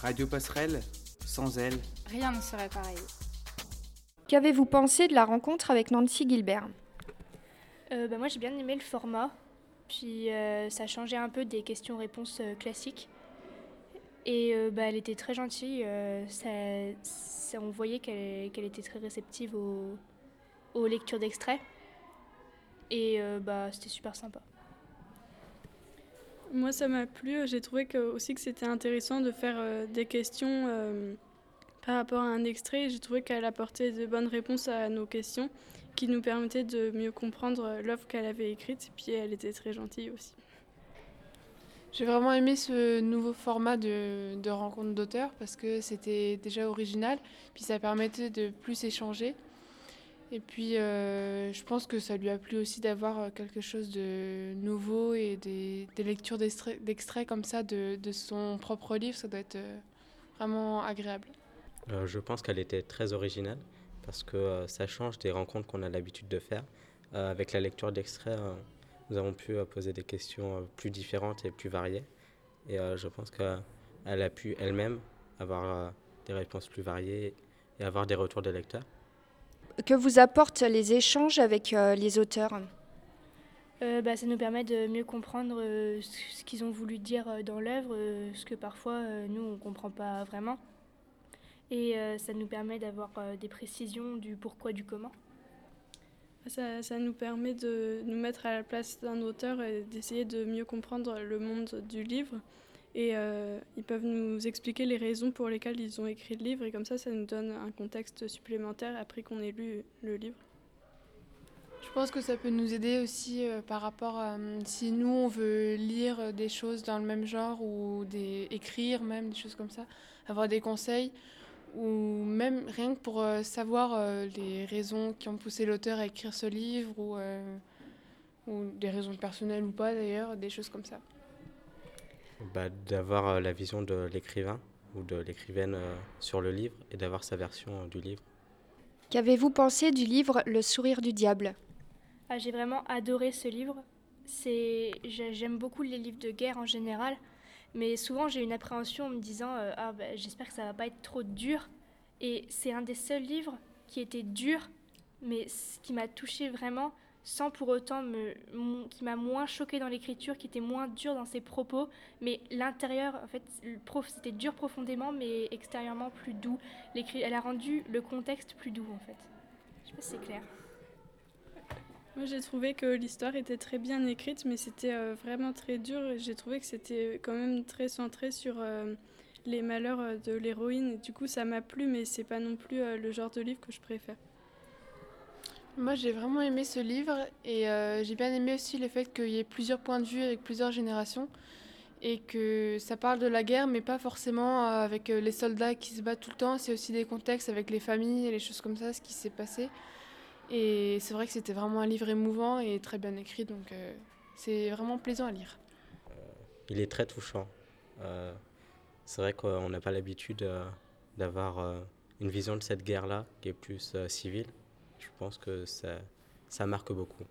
Radio Passerelle, sans elle, rien ne serait pareil. Qu'avez-vous pensé de la rencontre avec Nancy Gilbert? Euh, bah, Moi j'ai bien aimé le format, puis euh, ça changeait un peu des questions-réponses euh, classiques. Et bah, elle était très gentille, ça, on voyait qu'elle était très réceptive aux, aux lectures d'extraits. Et bah, c'était super sympa. Moi, ça m'a plu. J'ai trouvé que, aussi que c'était intéressant de faire euh, des questions euh, par rapport à un extrait. J'ai trouvé qu'elle apportait de bonnes réponses à nos questions qui nous permettaient de mieux comprendre euh, l'œuvre qu'elle avait écrite. Puis elle était très gentille aussi. J'ai vraiment aimé ce nouveau format de, de rencontre d'auteurs parce que c'était déjà original, puis ça permettait de plus échanger. Et puis, euh, je pense que ça lui a plu aussi d'avoir euh, quelque chose de nouveau et des, lectures d'extraits comme ça de, de, son propre livre. Ça doit être euh, vraiment agréable. je pense qu'elle était très originale parce que ça change des rencontres qu'on a l'habitude de faire. avec la lecture d'extraits, nous avons pu poser des questions plus différentes et plus variées. Et je pense qu'elle a pu elle-même avoir des réponses plus variées et avoir des retours des lecteurs que vous apportent les échanges avec euh, les auteurs? Euh, bah, ça nous permet de mieux comprendre euh, ce qu'ils ont voulu dire dans l'œuvre, ce que parfois nous on ne comprend pas vraiment. Et ça nous permet d'avoir des précisions du pourquoi, du comment. Ça, ça, nous permet de nous mettre à la place d'un auteur et d'essayer de mieux comprendre le monde du livre. Et euh, ils peuvent nous expliquer les raisons pour lesquelles ils ont écrit le livre. Et comme ça, ça nous donne un contexte supplémentaire après qu'on ait lu le livre. Je pense que ça peut nous aider aussi euh, par rapport à euh, si nous on veut lire des choses dans le même genre ou des, écrire même des choses comme ça, avoir des conseils ou même rien que pour savoir les raisons qui ont poussé l'auteur à écrire ce livre ou, ou des raisons personnelles ou pas d'ailleurs, des choses comme ça bah, D'avoir euh, la vision de l'écrivain ou de l'écrivaine euh, sur le livre et d'avoir sa version euh, du livre. Qu'avez-vous pensé du livre Le sourire du diable? Ah, J'ai vraiment adoré ce livre. J'aime beaucoup les livres de guerre en général, mais souvent j'ai une appréhension en me disant ah, bah, j'espère que ça va pas être trop dur. Et c'est un des seuls livres qui était dur, mais qui m'a touché vraiment sans pour autant me, qui m'a moins choqué dans l'écriture, qui était moins dur dans ses propos, mais l'intérieur, en fait, c'était dur profondément, mais extérieurement plus doux. Elle a rendu le contexte plus doux, en fait. Je sais pas si c'est clair. Moi, j'ai trouvé que l'histoire était très bien écrite, mais c'était euh, vraiment très dur. J'ai trouvé que c'était quand même très centré sur euh, les malheurs euh, de l'héroïne. Du coup, ça m'a plu, mais c'est pas non plus le genre de livre que je préfère. Moi, j'ai vraiment aimé ce livre et euh, j'ai bien aimé aussi le fait qu'il y ait plusieurs points de vue avec plusieurs générations et que ça parle de la guerre, mais pas forcément euh, avec euh, les soldats qui se battent tout le temps. C'est aussi des contextes avec les familles et les choses comme ça, ce qui s'est passé. Et c'est vrai que c'était vraiment un livre émouvant et très bien écrit, donc c'est vraiment plaisant à lire. il est très touchant. c'est vrai qu'on n'a pas l'habitude d'avoir une vision de cette guerre-là qui est plus civile je pense que ça, ça marque beaucoup.